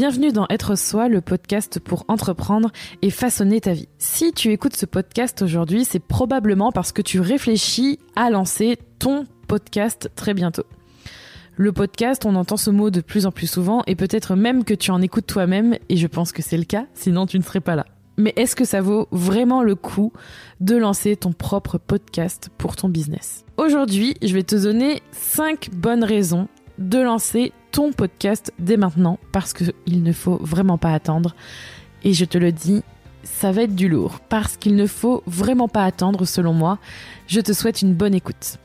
Bienvenue dans Être Soi, le podcast pour entreprendre et façonner ta vie. Si tu écoutes ce podcast aujourd'hui, c'est probablement parce que tu réfléchis à lancer ton podcast très bientôt. Le podcast, on entend ce mot de plus en plus souvent et peut-être même que tu en écoutes toi-même et je pense que c'est le cas, sinon tu ne serais pas là. Mais est-ce que ça vaut vraiment le coup de lancer ton propre podcast pour ton business? Aujourd'hui, je vais te donner 5 bonnes raisons de lancer podcast dès maintenant parce qu'il ne faut vraiment pas attendre. Et je te le dis, ça va être du lourd parce qu'il ne faut vraiment pas attendre selon moi. Je te souhaite une bonne écoute.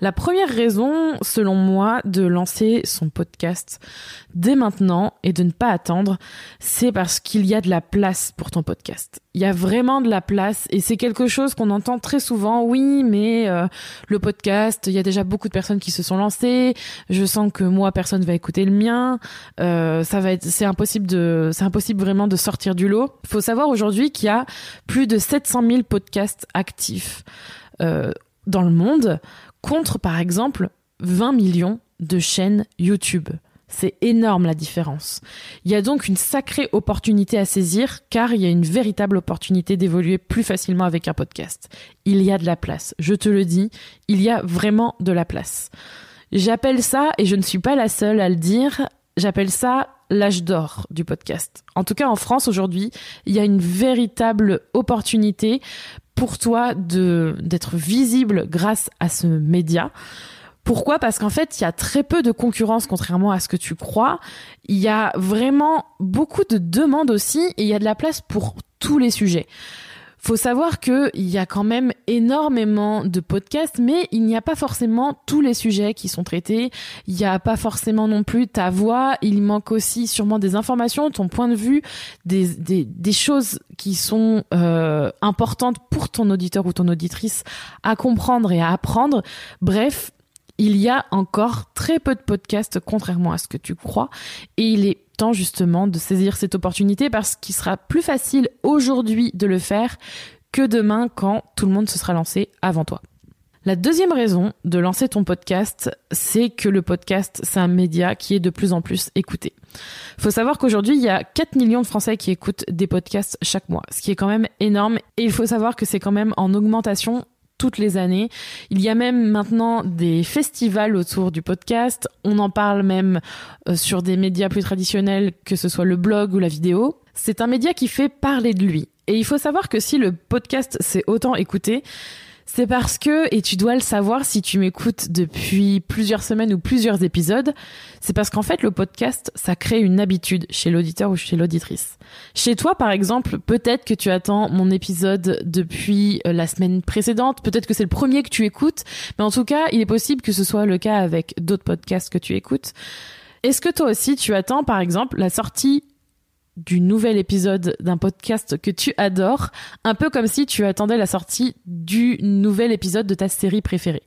La première raison, selon moi, de lancer son podcast dès maintenant et de ne pas attendre, c'est parce qu'il y a de la place pour ton podcast. Il y a vraiment de la place et c'est quelque chose qu'on entend très souvent. Oui, mais euh, le podcast, il y a déjà beaucoup de personnes qui se sont lancées. Je sens que moi, personne va écouter le mien. Euh, ça va être, c'est impossible de, c'est impossible vraiment de sortir du lot. Il faut savoir aujourd'hui qu'il y a plus de 700 000 podcasts actifs. Euh, dans le monde contre, par exemple, 20 millions de chaînes YouTube. C'est énorme la différence. Il y a donc une sacrée opportunité à saisir car il y a une véritable opportunité d'évoluer plus facilement avec un podcast. Il y a de la place, je te le dis, il y a vraiment de la place. J'appelle ça, et je ne suis pas la seule à le dire, j'appelle ça l'âge d'or du podcast. En tout cas en France aujourd'hui, il y a une véritable opportunité pour toi de d'être visible grâce à ce média. Pourquoi? Parce qu'en fait, il y a très peu de concurrence, contrairement à ce que tu crois. Il y a vraiment beaucoup de demandes aussi, et il y a de la place pour tous les sujets faut savoir qu'il y a quand même énormément de podcasts, mais il n'y a pas forcément tous les sujets qui sont traités. Il n'y a pas forcément non plus ta voix. Il manque aussi sûrement des informations, ton point de vue, des, des, des choses qui sont euh, importantes pour ton auditeur ou ton auditrice à comprendre et à apprendre. Bref, il y a encore très peu de podcasts, contrairement à ce que tu crois, et il est temps justement de saisir cette opportunité parce qu'il sera plus facile aujourd'hui de le faire que demain quand tout le monde se sera lancé avant toi. La deuxième raison de lancer ton podcast, c'est que le podcast, c'est un média qui est de plus en plus écouté. Faut savoir qu'aujourd'hui, il y a 4 millions de Français qui écoutent des podcasts chaque mois, ce qui est quand même énorme. Et il faut savoir que c'est quand même en augmentation toutes les années. Il y a même maintenant des festivals autour du podcast. On en parle même euh, sur des médias plus traditionnels, que ce soit le blog ou la vidéo. C'est un média qui fait parler de lui. Et il faut savoir que si le podcast s'est autant écouté, c'est parce que, et tu dois le savoir si tu m'écoutes depuis plusieurs semaines ou plusieurs épisodes, c'est parce qu'en fait le podcast, ça crée une habitude chez l'auditeur ou chez l'auditrice. Chez toi, par exemple, peut-être que tu attends mon épisode depuis euh, la semaine précédente, peut-être que c'est le premier que tu écoutes, mais en tout cas, il est possible que ce soit le cas avec d'autres podcasts que tu écoutes. Est-ce que toi aussi tu attends, par exemple, la sortie du nouvel épisode d'un podcast que tu adores, un peu comme si tu attendais la sortie du nouvel épisode de ta série préférée.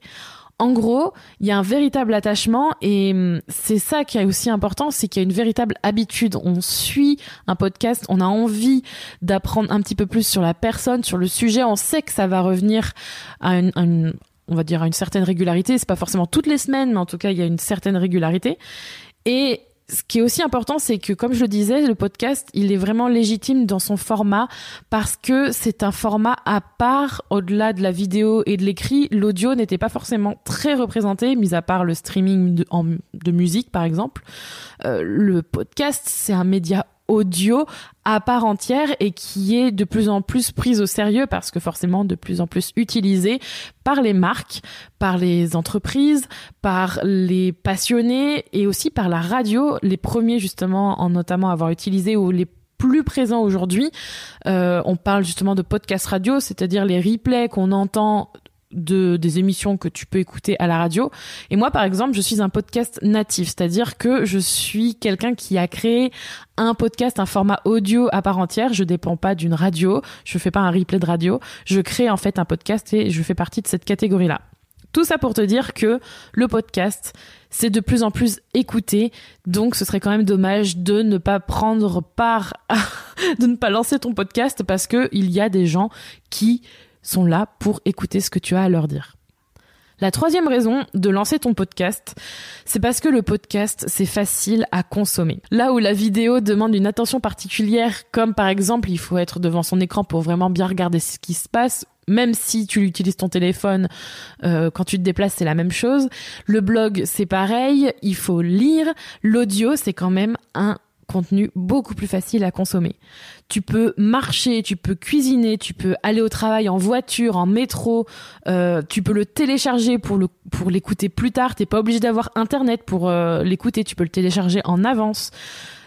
En gros, il y a un véritable attachement et hum, c'est ça qui est aussi important, c'est qu'il y a une véritable habitude. On suit un podcast, on a envie d'apprendre un petit peu plus sur la personne, sur le sujet. On sait que ça va revenir à une, on va dire à une certaine régularité. C'est pas forcément toutes les semaines, mais en tout cas, il y a une certaine régularité. Et qui est aussi important, c'est que, comme je le disais, le podcast, il est vraiment légitime dans son format parce que c'est un format à part au-delà de la vidéo et de l'écrit. L'audio n'était pas forcément très représenté, mis à part le streaming de, musique, par exemple. Euh, le podcast, c'est un média audio à part entière et qui est de plus en plus prise au sérieux parce que forcément de plus en plus utilisée par les marques, par les entreprises, par les passionnés et aussi par la radio, les premiers justement en notamment avoir utilisé ou les plus présents aujourd'hui. Euh, on parle justement de podcast radio, c'est-à-dire les replays qu'on entend de des émissions que tu peux écouter à la radio. Et moi, par exemple, je suis un podcast natif, c'est-à-dire que je suis quelqu'un qui a créé un podcast, un format audio à part entière. Je dépends pas d'une radio, je fais pas un replay de radio. Je crée en fait un podcast et je fais partie de cette catégorie-là. Tout ça pour te dire que le podcast, c'est de plus en plus écouté, donc ce serait quand même dommage de ne pas prendre part, de ne pas lancer ton podcast parce que il y a des gens qui sont là pour écouter ce que tu as à leur dire. La troisième raison de lancer ton podcast, c'est parce que le podcast, c'est facile à consommer. Là où la vidéo demande une attention particulière, comme par exemple, il faut être devant son écran pour vraiment bien regarder ce qui se passe, même si tu utilises ton téléphone euh, quand tu te déplaces, c'est la même chose. Le blog, c'est pareil, il faut lire. L'audio, c'est quand même un contenu beaucoup plus facile à consommer. Tu peux marcher, tu peux cuisiner, tu peux aller au travail en voiture, en métro, euh, tu peux le télécharger pour le pour l'écouter plus tard. T'es pas obligé d'avoir internet pour euh, l'écouter, tu peux le télécharger en avance.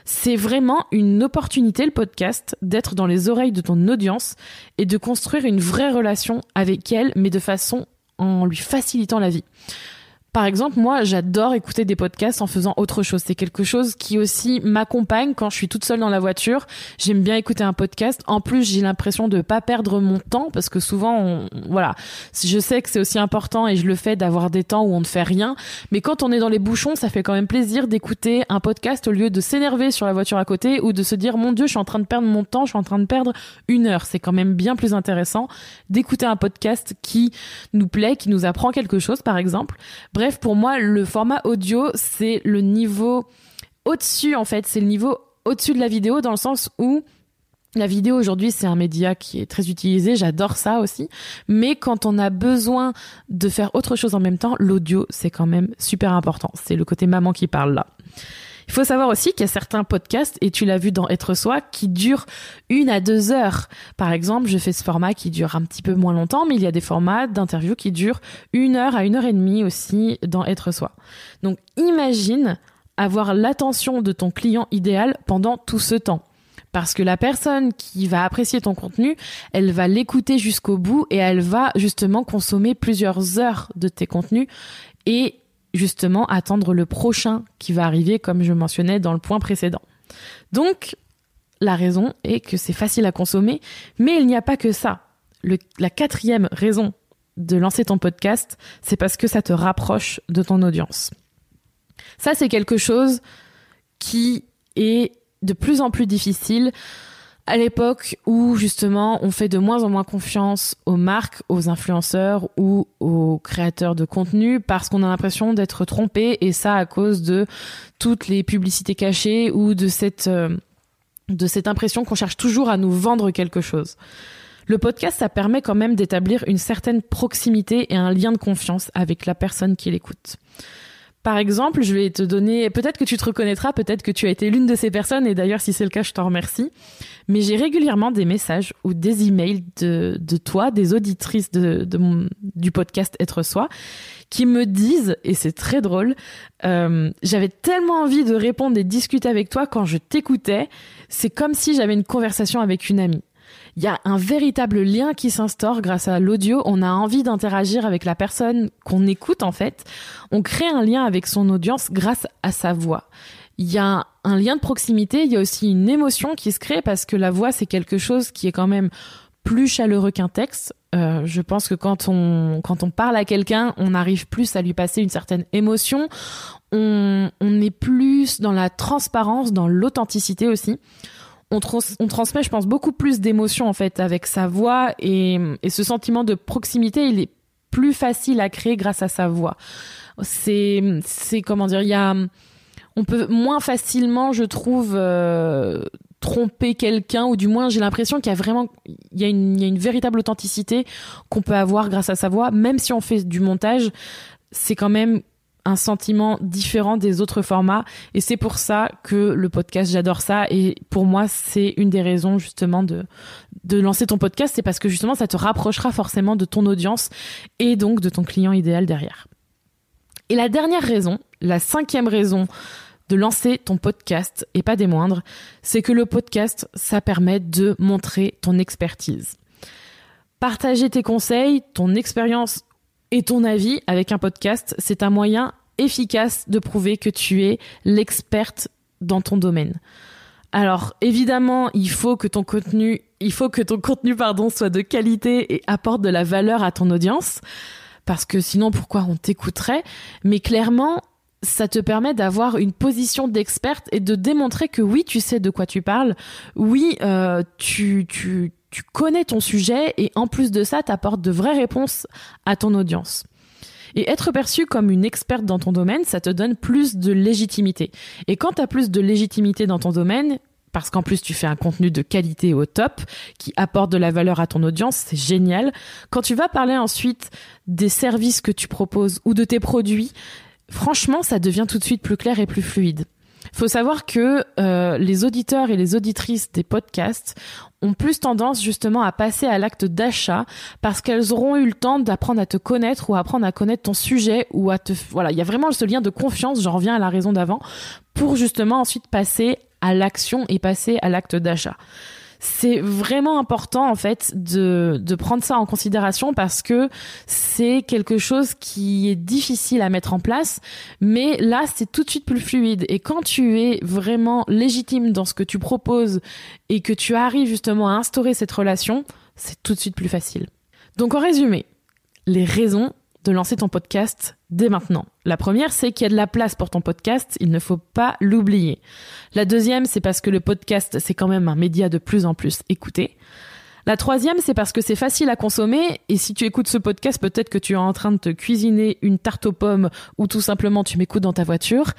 C'est vraiment une opportunité, le podcast, d'être dans les oreilles de ton audience et de construire une vraie relation avec elle, mais de façon en lui facilitant la vie. Par exemple, moi, j'adore écouter des podcasts en faisant autre chose. C'est quelque chose qui aussi m'accompagne quand je suis toute seule dans la voiture. J'aime bien écouter un podcast. En plus, j'ai l'impression de pas perdre mon temps parce que souvent, voilà, je sais que c'est aussi important et je le fais d'avoir des temps où on ne fait rien. Mais quand on est dans les bouchons, ça fait quand même plaisir d'écouter un podcast au lieu de s'énerver sur la voiture à côté ou de se dire, mon Dieu, je suis en train de perdre mon temps, je suis en train de perdre une heure. C'est quand même bien plus intéressant d'écouter un podcast qui nous plaît, qui nous apprend quelque chose, par exemple. Pour moi, le format audio, c'est le niveau au-dessus, en fait. C'est le niveau au-dessus de la vidéo dans le sens où la vidéo aujourd'hui, c'est un média qui est très utilisé, j'adore ça aussi. Mais quand on a besoin de faire autre chose en même temps, l'audio, c'est quand même super important. C'est le côté maman qui parle là. Il faut savoir aussi qu'il y a certains podcasts, et tu l'as vu dans Être Soi, qui durent une à deux heures. Par exemple, je fais ce format qui dure un petit peu moins longtemps, mais il y a des formats d'interview qui durent une heure à une heure et demie aussi dans Être Soi. Donc imagine avoir l'attention de ton client idéal pendant tout ce temps. Parce que la personne qui va apprécier ton contenu, elle va l'écouter jusqu'au bout et elle va justement consommer plusieurs heures de tes contenus. Et justement attendre le prochain qui va arriver, comme je mentionnais dans le point précédent. Donc, la raison est que c'est facile à consommer, mais il n'y a pas que ça. la quatrième raison de lancer ton podcast, c'est parce que ça te rapproche de ton audience. Ça, c'est quelque chose qui est de plus en plus difficile à l'époque où justement on fait de moins en moins confiance aux marques, aux influenceurs ou aux créateurs de contenu parce qu'on a l'impression d'être trompé et ça à cause de toutes les publicités cachées ou de cette euh, de cette impression qu'on cherche toujours à nous vendre quelque chose. Le podcast, ça permet quand même d'établir une certaine proximité et un lien de confiance avec la personne qui l'écoute. Par exemple, je vais te donner, peut-être que tu te reconnaîtras, peut-être que tu as été l'une de ces personnes, et d'ailleurs, si c'est le cas, je t'en remercie. Mais j'ai régulièrement des messages ou des emails de, de toi, des auditrices de, de mon, du podcast Être Soi, qui me disent, et c'est très drôle, euh, j'avais tellement envie de répondre et discuter avec toi quand je t'écoutais, c'est comme si j'avais une conversation avec une amie il y a un véritable lien qui s'instaure grâce à l'audio. On a envie d'interagir avec la personne qu'on écoute en fait. On crée un lien avec son audience grâce à sa voix. Il y a un lien de proximité, il y a aussi une émotion qui se crée parce que la voix c'est quelque chose qui est quand même plus chaleureux qu'un texte. Euh, je pense que quand on quand on parle à quelqu'un, on arrive plus à lui passer une certaine émotion. On, on est plus dans la transparence, dans l'authenticité aussi on, transmet, je pense, beaucoup plus d'émotions en fait avec sa voix et, ce sentiment de proximité, il est plus facile à créer grâce à sa voix. C'est, comment dire, il y a, on peut moins facilement, je trouve, euh, tromper quelqu'un ou du moins j'ai l'impression qu'il y a vraiment, une, il y a une véritable authenticité qu'on peut avoir grâce à sa voix, même si on fait du montage, c'est quand même un sentiment différent des autres formats et c'est pour ça que le podcast j'adore ça et pour moi c'est une des raisons justement de de lancer ton podcast c'est parce que justement ça te rapprochera forcément de ton audience et donc de ton client idéal derrière. Et la dernière raison, la cinquième raison de lancer ton podcast et pas des moindres, c'est que le podcast ça permet de montrer ton expertise. Partager tes conseils, ton expérience et ton avis avec un podcast, c'est un moyen efficace de prouver que tu es l'experte dans ton domaine. Alors évidemment, il faut que ton contenu, il faut que ton contenu pardon soit de qualité et apporte de la valeur à ton audience parce que sinon pourquoi on t'écouterait? Mais clairement, ça te permet d'avoir une position d'experte et de démontrer que oui, tu sais de quoi tu parles. Oui, euh, tu, tu, tu connais ton sujet et en plus de ça, tu apportes de vraies réponses à ton audience. Et être perçu comme une experte dans ton domaine, ça te donne plus de légitimité. Et quand tu as plus de légitimité dans ton domaine, parce qu'en plus tu fais un contenu de qualité au top qui apporte de la valeur à ton audience, c'est génial. Quand tu vas parler ensuite des services que tu proposes ou de tes produits, franchement, ça devient tout de suite plus clair et plus fluide. Faut savoir que euh, les auditeurs et les auditrices des podcasts ont plus tendance justement à passer à l'acte d'achat parce qu'elles auront eu le temps d'apprendre à te connaître ou apprendre à connaître ton sujet ou à te voilà il y a vraiment ce lien de confiance j'en reviens à la raison d'avant pour justement ensuite passer à l'action et passer à l'acte d'achat c'est vraiment important en fait de, de prendre ça en considération parce que c'est quelque chose qui est difficile à mettre en place, mais là c'est tout de suite plus fluide. Et quand tu es vraiment légitime dans ce que tu proposes et que tu arrives justement à instaurer cette relation, c'est tout de suite plus facile. Donc en résumé, les raisons de lancer ton podcast dès maintenant. La première, c'est qu'il y a de la place pour ton podcast, il ne faut pas l'oublier. La deuxième, c'est parce que le podcast, c'est quand même un média de plus en plus écouté. La troisième, c'est parce que c'est facile à consommer et si tu écoutes ce podcast, peut-être que tu es en train de te cuisiner une tarte aux pommes ou tout simplement tu m'écoutes dans ta voiture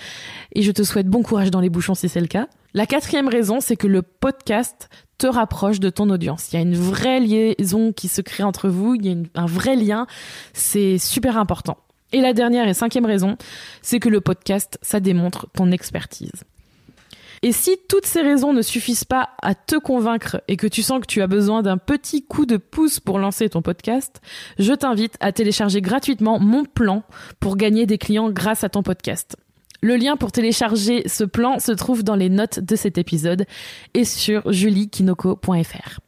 et je te souhaite bon courage dans les bouchons si c'est le cas. La quatrième raison, c'est que le podcast te rapproche de ton audience. Il y a une vraie liaison qui se crée entre vous, il y a un vrai lien, c'est super important. Et la dernière et cinquième raison, c'est que le podcast, ça démontre ton expertise. Et si toutes ces raisons ne suffisent pas à te convaincre et que tu sens que tu as besoin d'un petit coup de pouce pour lancer ton podcast, je t'invite à télécharger gratuitement mon plan pour gagner des clients grâce à ton podcast. Le lien pour télécharger ce plan se trouve dans les notes de cet épisode et sur juliekinoko.fr.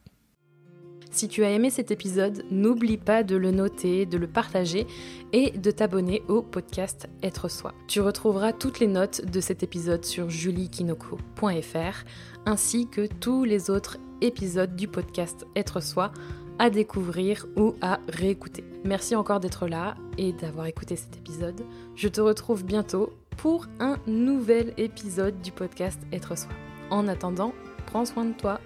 Si tu as aimé cet épisode, n'oublie pas de le noter, de le partager et de t'abonner au podcast Être Soi. Tu retrouveras toutes les notes de cet épisode sur juliekinoko.fr ainsi que tous les autres épisodes du podcast Être Soi à découvrir ou à réécouter. Merci encore d'être là et d'avoir écouté cet épisode. Je te retrouve bientôt pour un nouvel épisode du podcast Être Soi. En attendant, prends soin de toi.